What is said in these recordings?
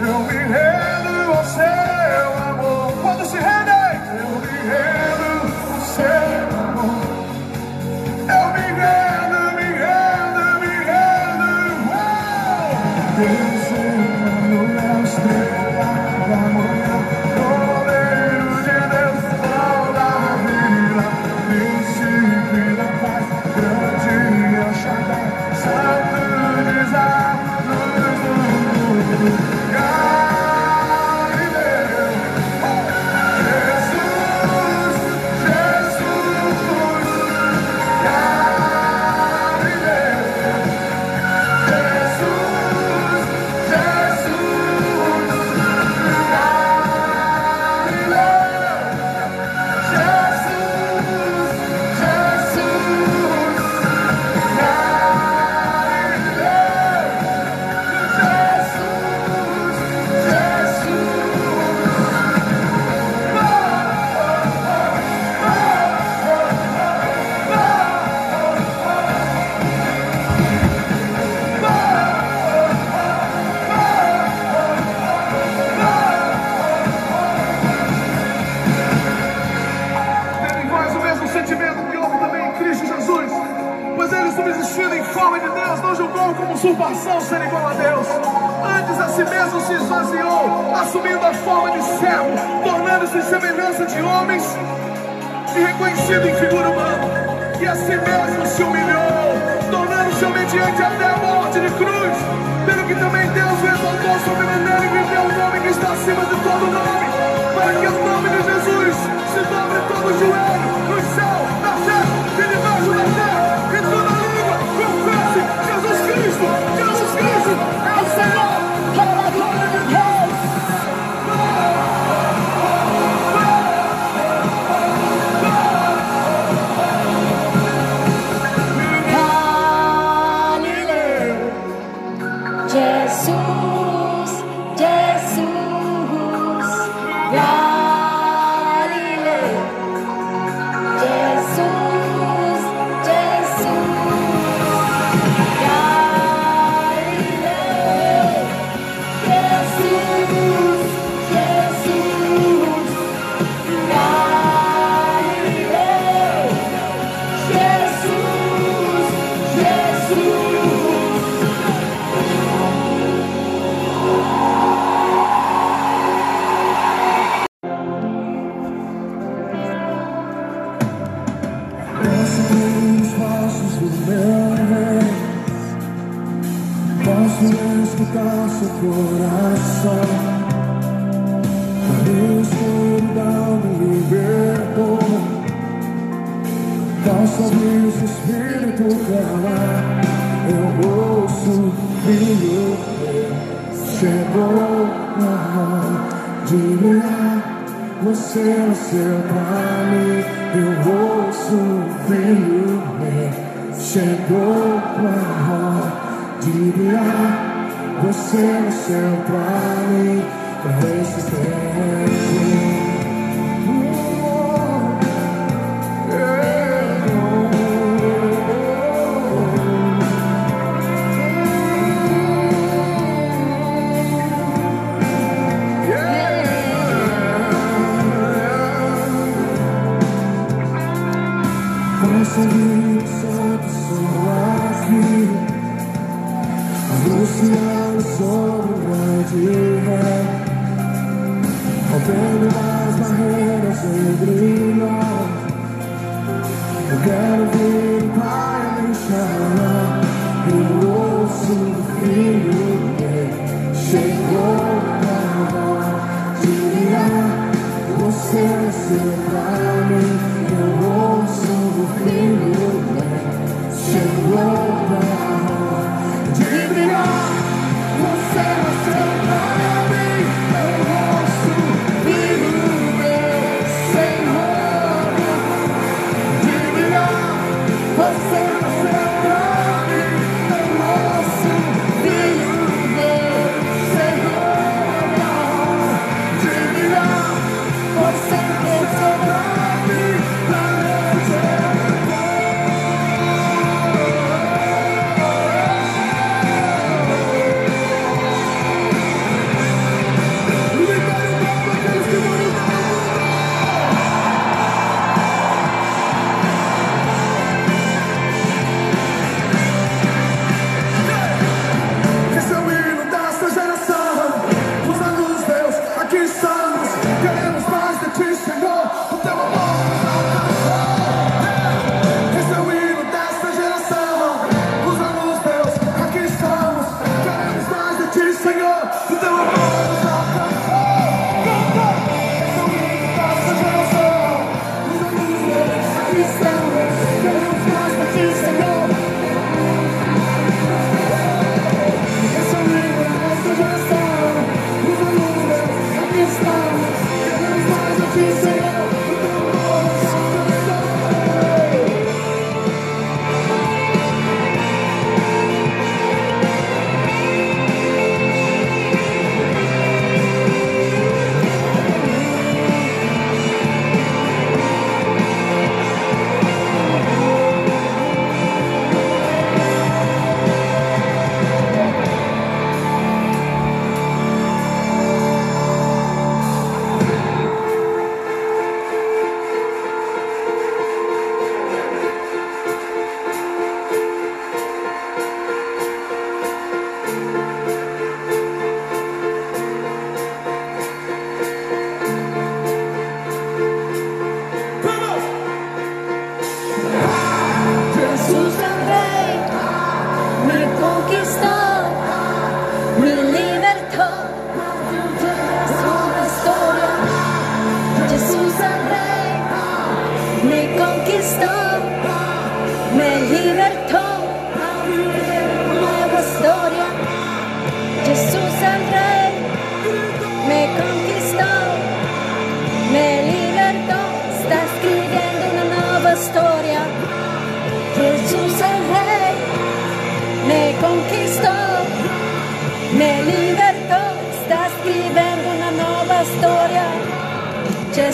Eu me rendo ao seu amor. Quando se rendem, eu me rendo ao seu amor. Assumindo a forma de servo, tornando-se semelhança de homens e reconhecido em figura humana. E a si mesmo se humilhou, tornando-se obediente até a morte de cruz. Pelo que também Deus o exaltou sobremaneira e lhe deu o nome que está acima de todo nome, para que o nome de Jesus se dobre todo o joelho no céu, na terra e debaixo da terra, e toda língua confesse Jesus Cristo, Jesus Cristo é o Senhor, coração A escuridão me libertou Posso ouvir seu espírito clamar Eu ouço meu Chegou a hora de brilhar você nasceu pra mim, eu ouço meu. Chegou a hora de brilhar. Você nasceu pra mim, pra esse tempo.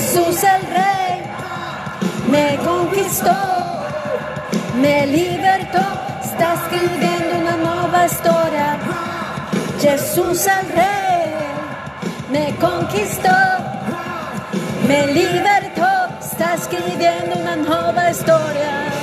Jesús el Rey me conquistó, me libertó, está escribiendo una nueva historia. Jesús el Rey me conquistó, me libertó, está escribiendo una nueva historia.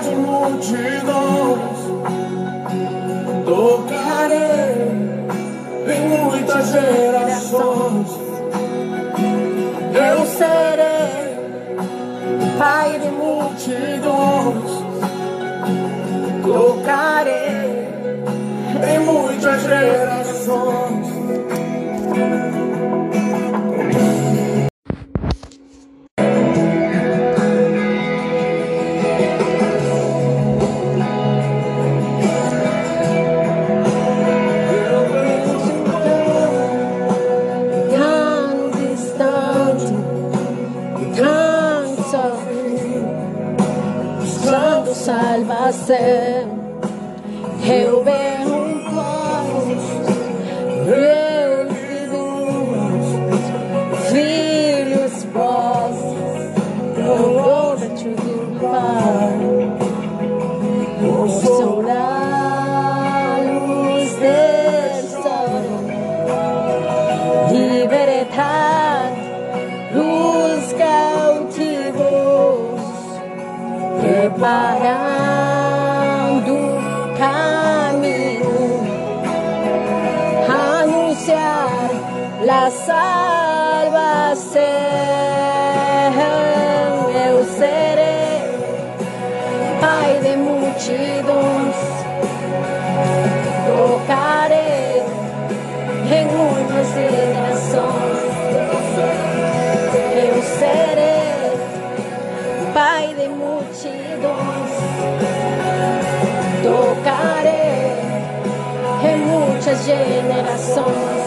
De multidões tocarei em muitas gerações. Eu serei pai de multidões, tocarei em muitas gerações. génération.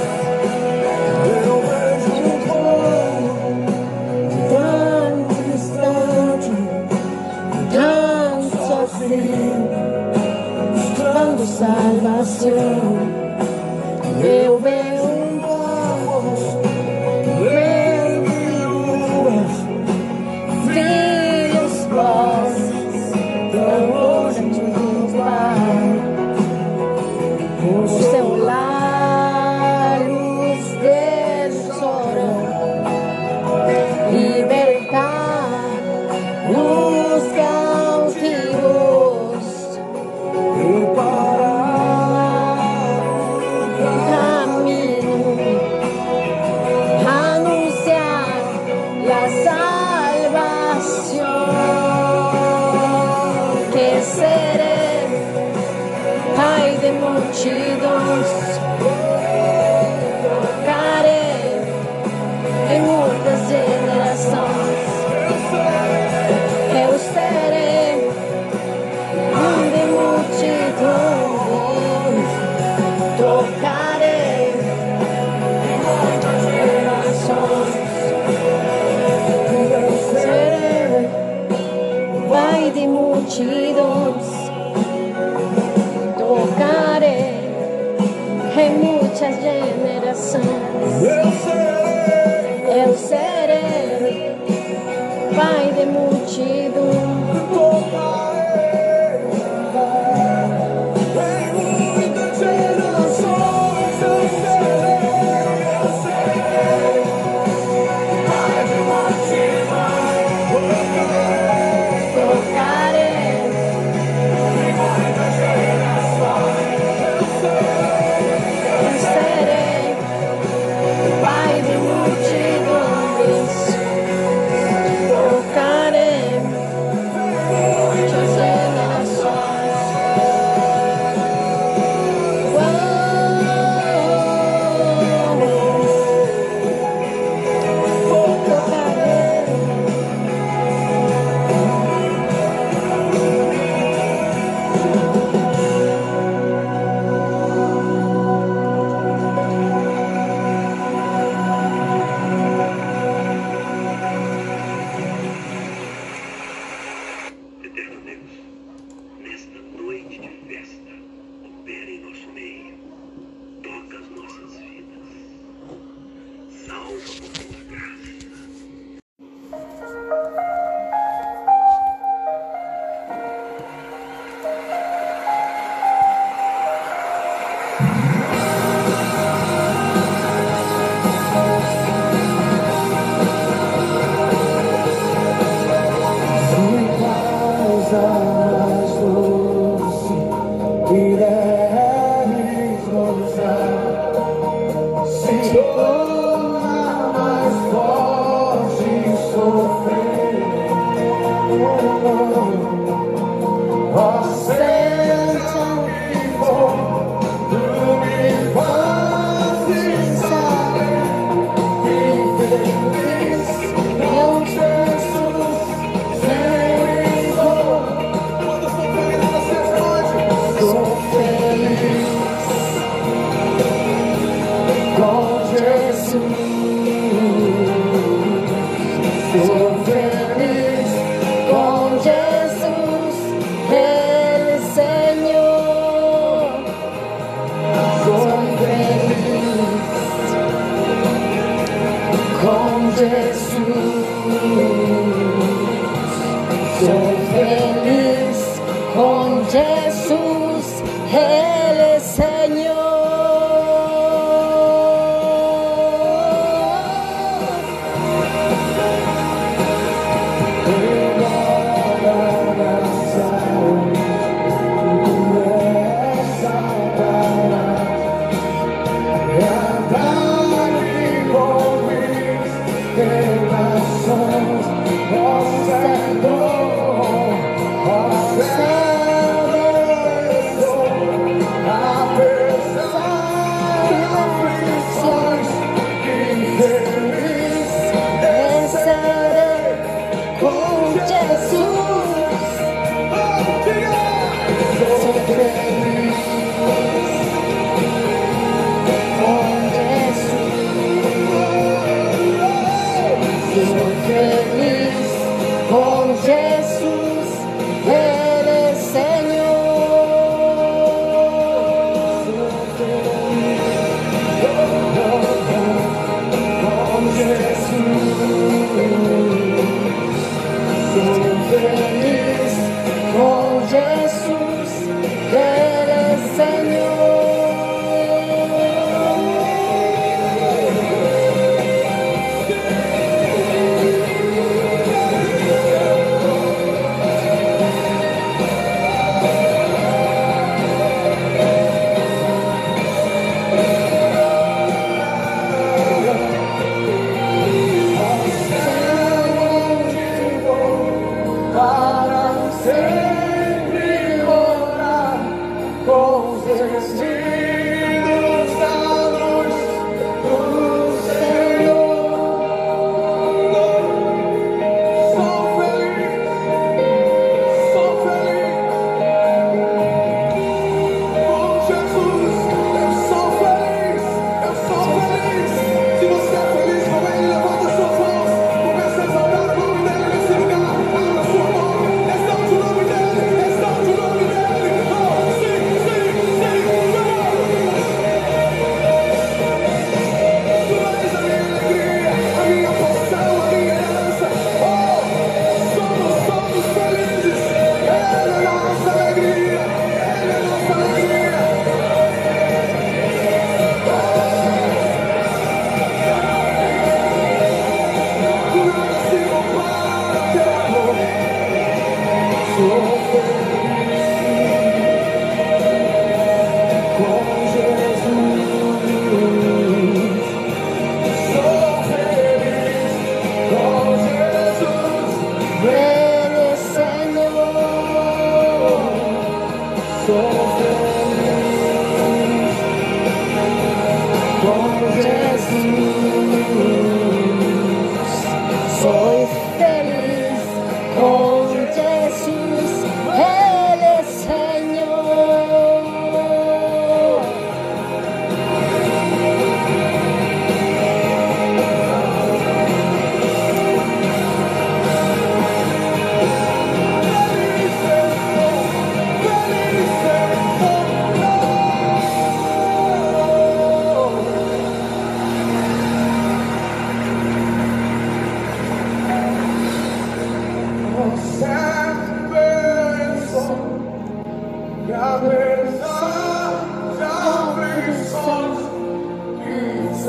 Eu é serei eu serei, Pai de multidão.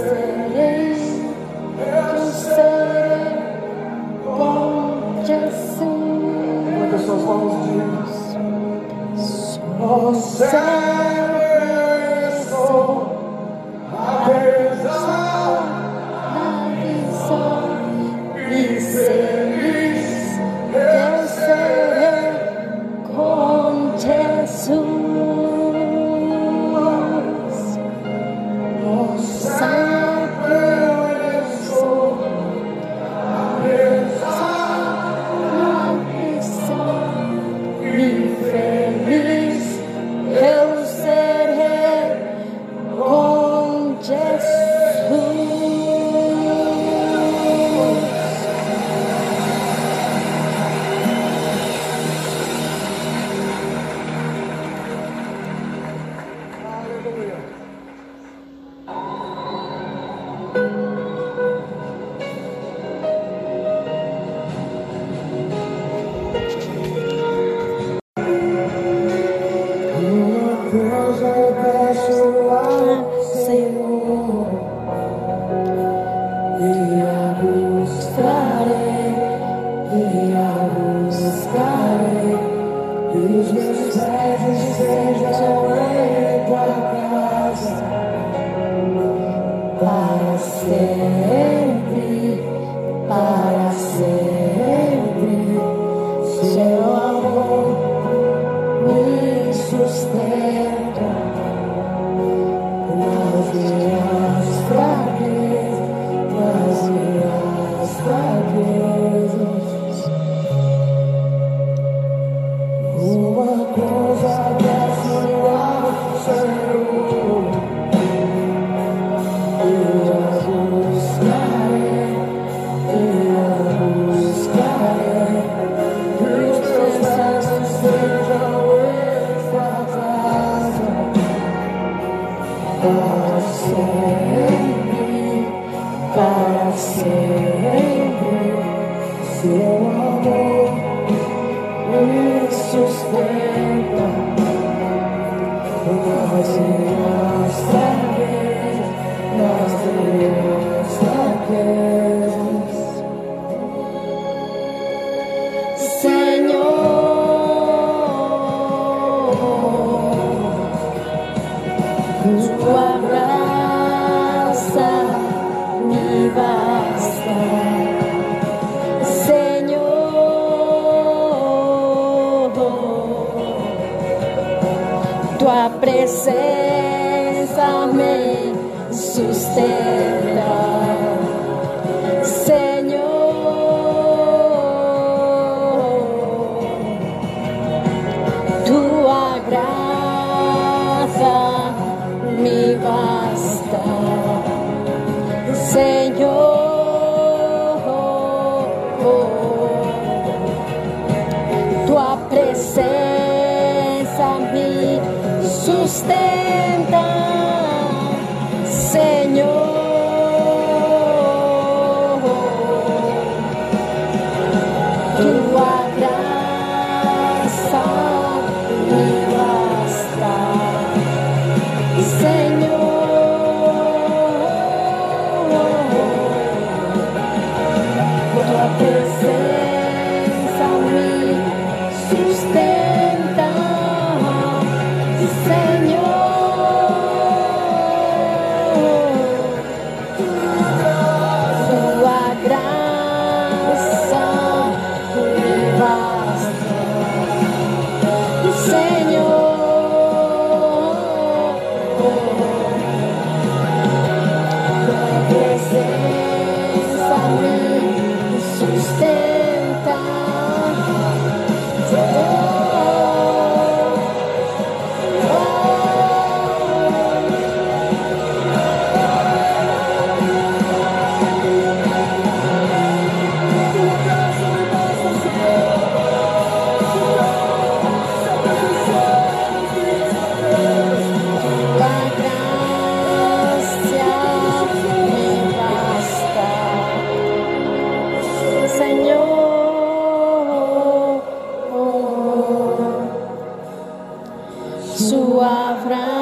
Serei, sustenta, friend.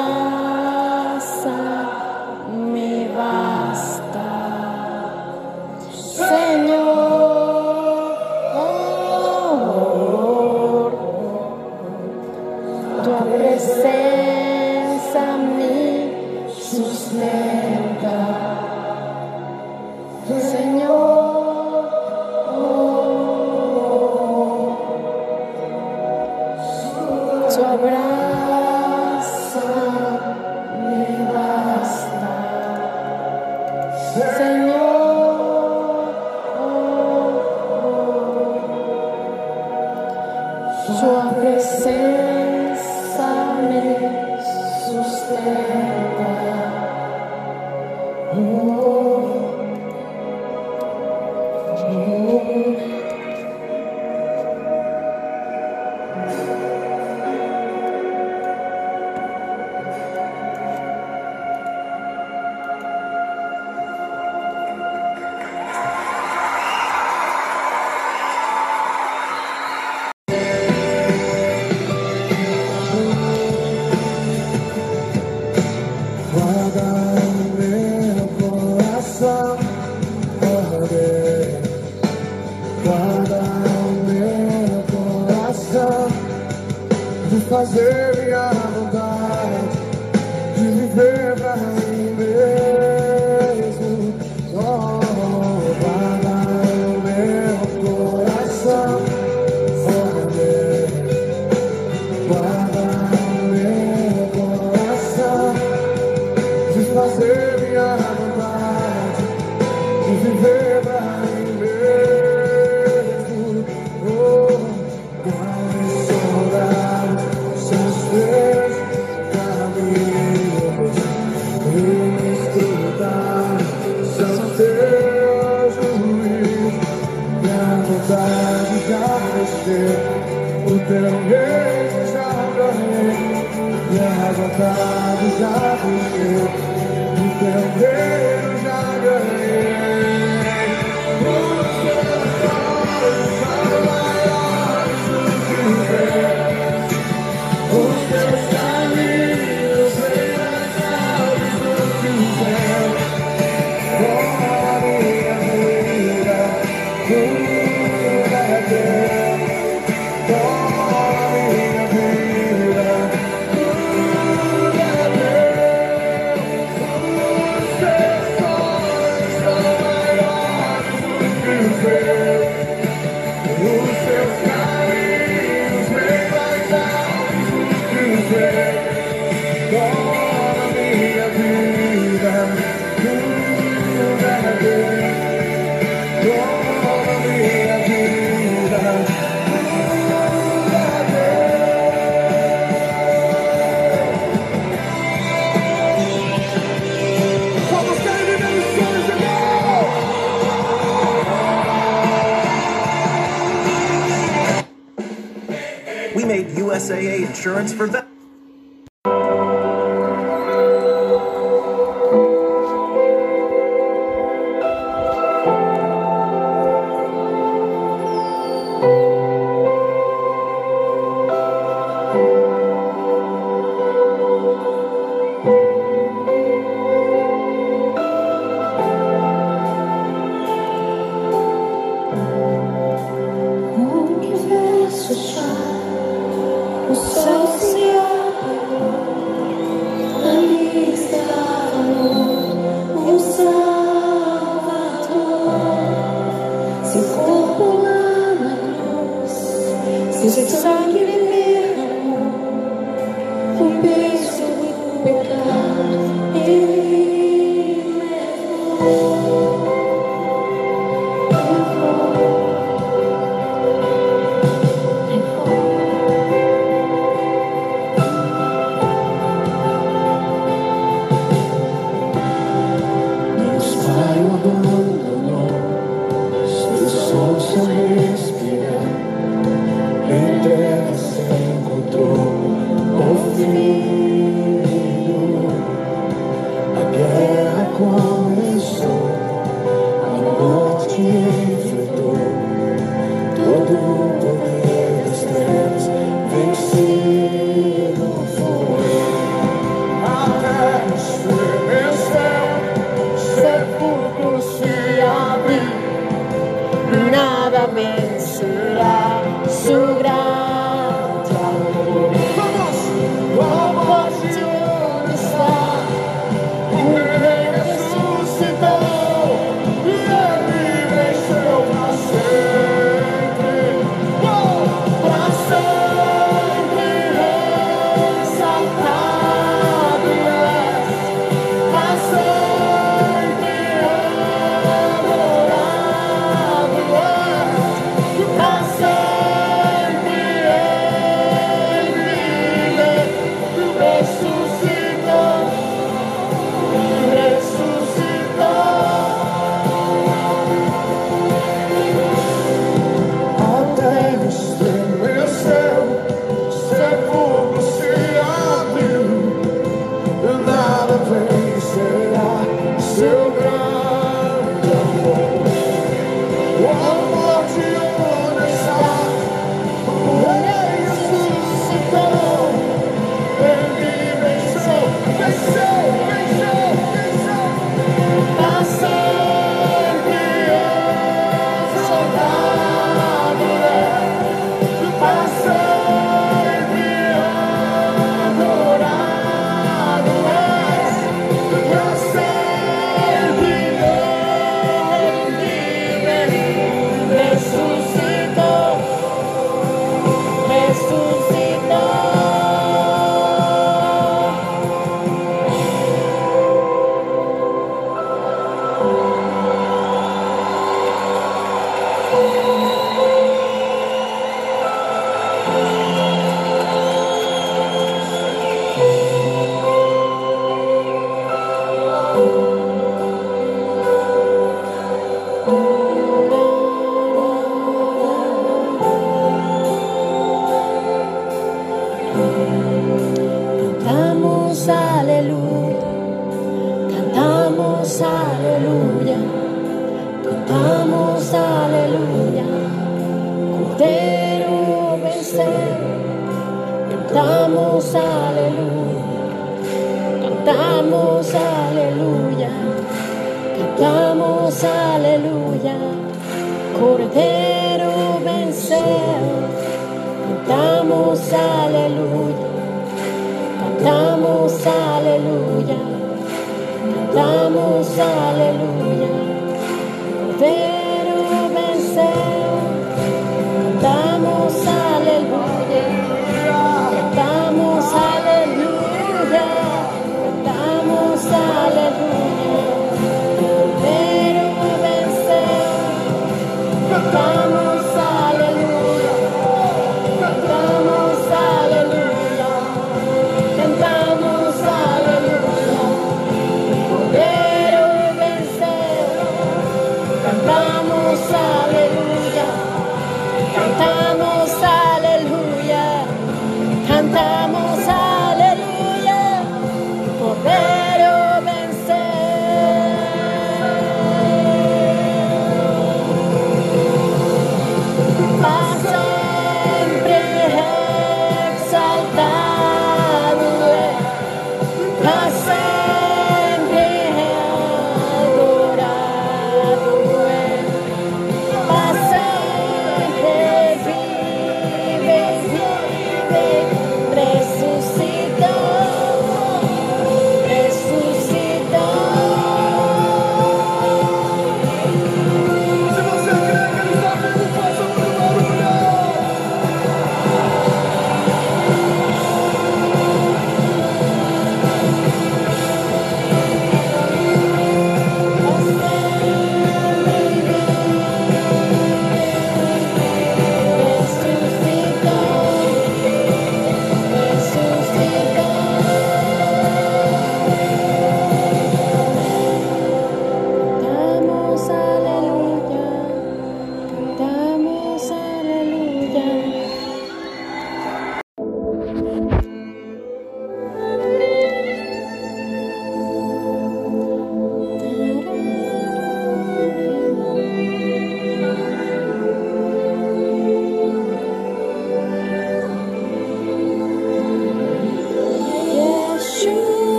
Insurance for that.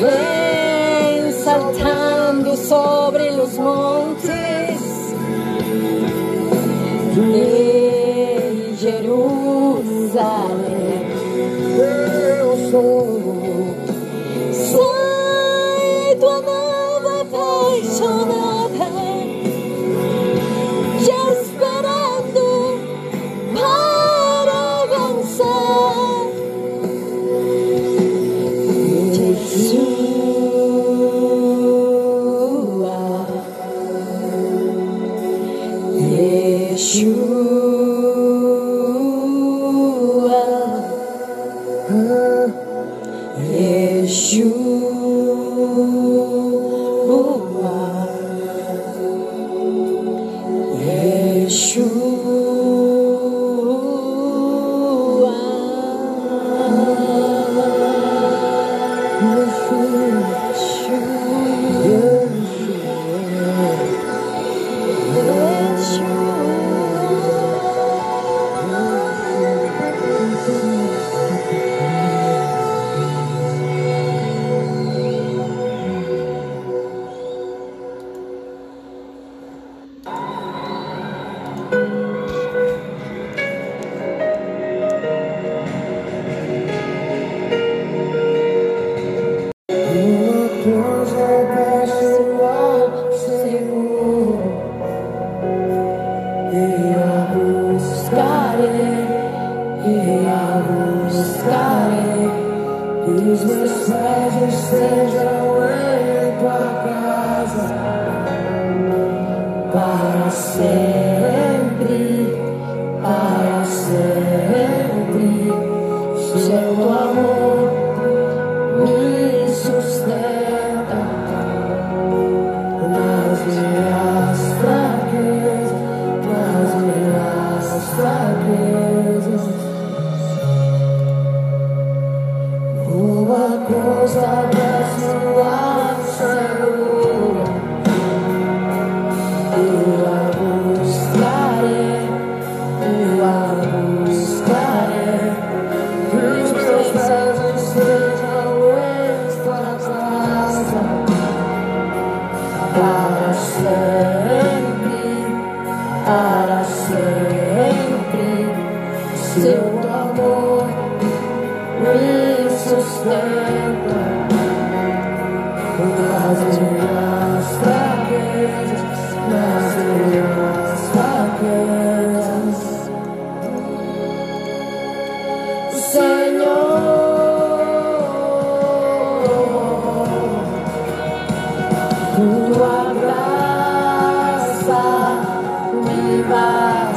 Ven saltando sobre los montes de Jerusalén. tua graça me vai.